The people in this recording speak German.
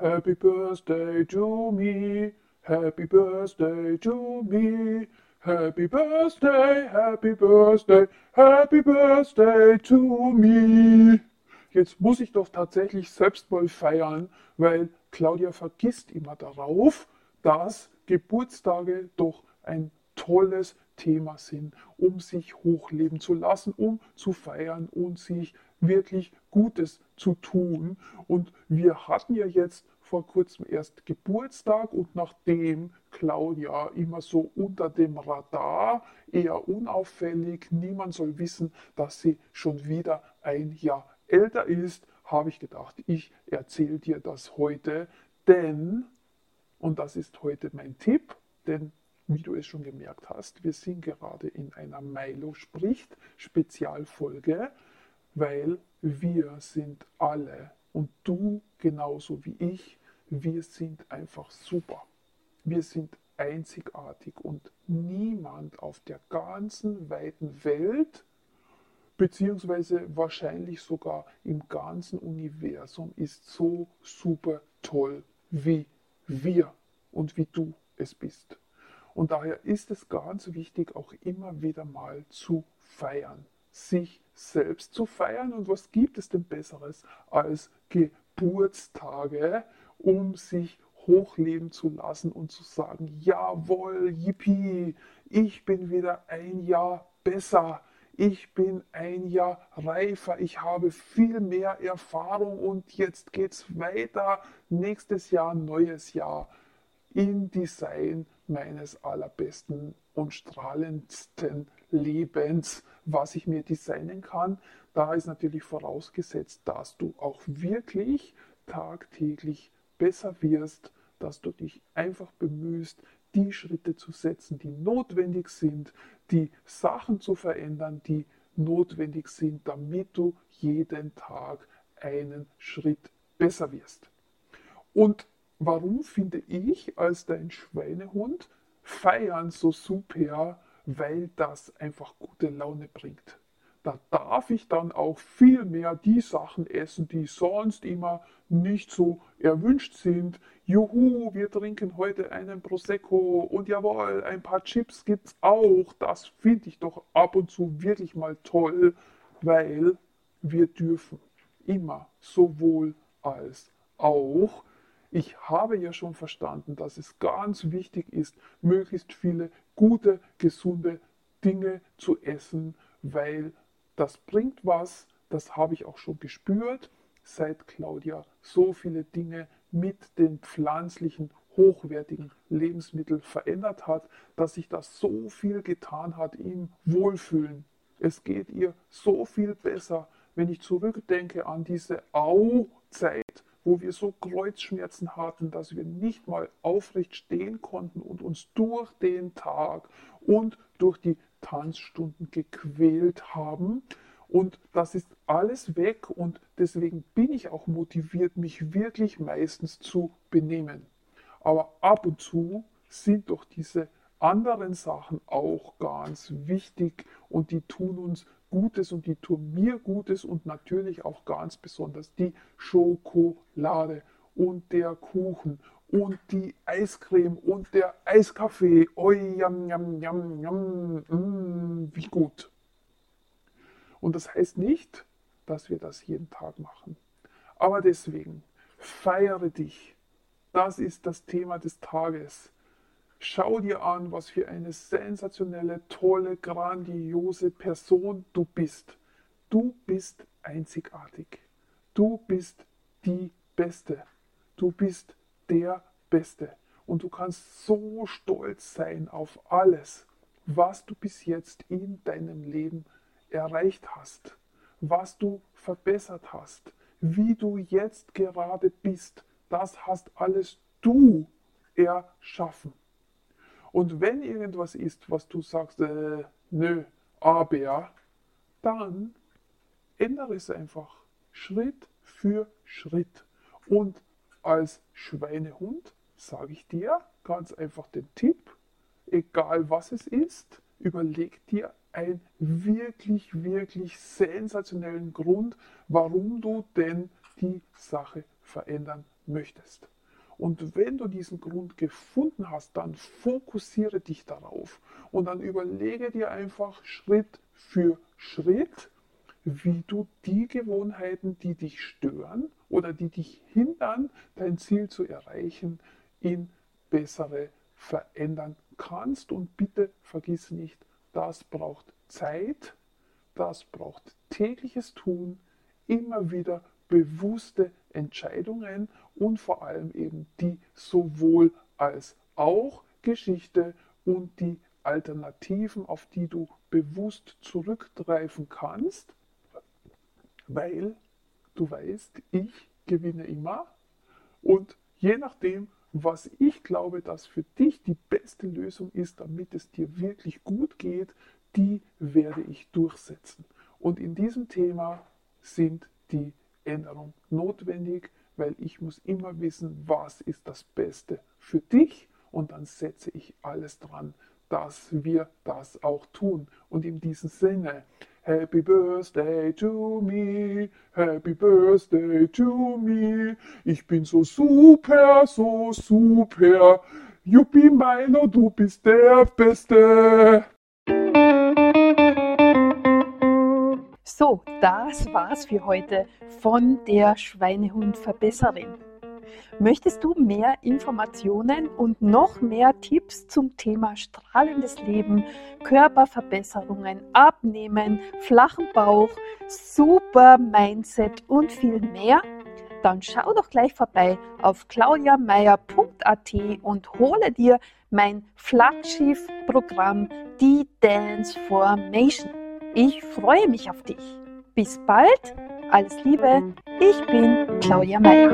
Happy Birthday to me. Happy Birthday to me. Happy Birthday, Happy Birthday, Happy Birthday to me. Jetzt muss ich doch tatsächlich selbst mal feiern, weil Claudia vergisst immer darauf, dass Geburtstage doch ein tolles Thema sind, um sich hochleben zu lassen, um zu feiern und sich wirklich Gutes zu tun. Und wir hatten ja jetzt vor kurzem erst Geburtstag und nachdem Claudia immer so unter dem Radar, eher unauffällig, niemand soll wissen, dass sie schon wieder ein Jahr älter ist, habe ich gedacht, ich erzähle dir das heute, denn, und das ist heute mein Tipp, denn wie du es schon gemerkt hast, wir sind gerade in einer Milo spricht Spezialfolge, weil wir sind alle und du genauso wie ich, wir sind einfach super. Wir sind einzigartig und niemand auf der ganzen weiten Welt, beziehungsweise wahrscheinlich sogar im ganzen Universum, ist so super toll wie wir und wie du es bist. Und daher ist es ganz wichtig, auch immer wieder mal zu feiern, sich selbst zu feiern. Und was gibt es denn Besseres als Geburtstage, um sich hochleben zu lassen und zu sagen, jawohl, yippie, ich bin wieder ein Jahr besser, ich bin ein Jahr reifer, ich habe viel mehr Erfahrung und jetzt geht es weiter, nächstes Jahr, neues Jahr im Design meines allerbesten und strahlendsten Lebens, was ich mir designen kann. Da ist natürlich vorausgesetzt, dass du auch wirklich tagtäglich besser wirst, dass du dich einfach bemühst, die Schritte zu setzen, die notwendig sind, die Sachen zu verändern, die notwendig sind, damit du jeden Tag einen Schritt besser wirst. Und warum finde ich als dein Schweinehund Feiern so super? Weil das einfach gute Laune bringt da darf ich dann auch viel mehr die Sachen essen, die sonst immer nicht so erwünscht sind. Juhu, wir trinken heute einen Prosecco und jawohl, ein paar Chips gibt's auch. Das finde ich doch ab und zu wirklich mal toll, weil wir dürfen immer sowohl als auch. Ich habe ja schon verstanden, dass es ganz wichtig ist, möglichst viele gute, gesunde Dinge zu essen, weil das bringt was, das habe ich auch schon gespürt, seit Claudia so viele Dinge mit den pflanzlichen, hochwertigen Lebensmitteln verändert hat, dass sich das so viel getan hat im Wohlfühlen. Es geht ihr so viel besser, wenn ich zurückdenke an diese Au-Zeit, wo wir so Kreuzschmerzen hatten, dass wir nicht mal aufrecht stehen konnten und uns durch den Tag und durch die Tanzstunden gequält haben. Und das ist alles weg und deswegen bin ich auch motiviert, mich wirklich meistens zu benehmen. Aber ab und zu sind doch diese anderen Sachen auch ganz wichtig und die tun uns Gutes und die tun mir Gutes und natürlich auch ganz besonders die Schokolade und der Kuchen und die Eiscreme und der Eiskaffee. Oi, yam, yam, yam, yam, mm, wie gut. Und das heißt nicht, dass wir das jeden Tag machen. Aber deswegen, feiere dich. Das ist das Thema des Tages. Schau dir an, was für eine sensationelle, tolle, grandiose Person du bist. Du bist einzigartig. Du bist die Beste. Du bist der Beste. Und du kannst so stolz sein auf alles, was du bis jetzt in deinem Leben erreicht hast, was du verbessert hast, wie du jetzt gerade bist. Das hast alles du erschaffen. Und wenn irgendwas ist, was du sagst, äh, nö, aber, dann ändere es einfach Schritt für Schritt. Und als Schweinehund sage ich dir ganz einfach den Tipp, egal was es ist, überleg dir einen wirklich, wirklich sensationellen Grund, warum du denn die Sache verändern möchtest. Und wenn du diesen Grund gefunden hast, dann fokussiere dich darauf und dann überlege dir einfach Schritt für Schritt, wie du die Gewohnheiten, die dich stören oder die dich hindern, dein Ziel zu erreichen, in bessere verändern kannst. Und bitte vergiss nicht, das braucht Zeit, das braucht tägliches Tun, immer wieder bewusste Entscheidungen und vor allem eben die sowohl als auch Geschichte und die Alternativen, auf die du bewusst zurückgreifen kannst, weil du weißt, ich gewinne immer und je nachdem, was ich glaube, dass für dich die beste Lösung ist, damit es dir wirklich gut geht, die werde ich durchsetzen. Und in diesem Thema sind die Änderungen notwendig, weil ich muss immer wissen, was ist das Beste für dich und dann setze ich alles dran, dass wir das auch tun. Und in diesem Sinne, Happy Birthday to me, Happy Birthday to me. Ich bin so super, so super. Juppie Milo, du bist der Beste. So, das war's für heute von der Schweinehundverbesserin. Möchtest du mehr Informationen und noch mehr Tipps zum Thema strahlendes Leben, Körperverbesserungen, Abnehmen, flachen Bauch, super Mindset und viel mehr? Dann schau doch gleich vorbei auf claudiameier.at und hole dir mein Flaggschiff-Programm, die Dance Formation. Ich freue mich auf dich. Bis bald. Alles Liebe. Ich bin Claudia Meyer.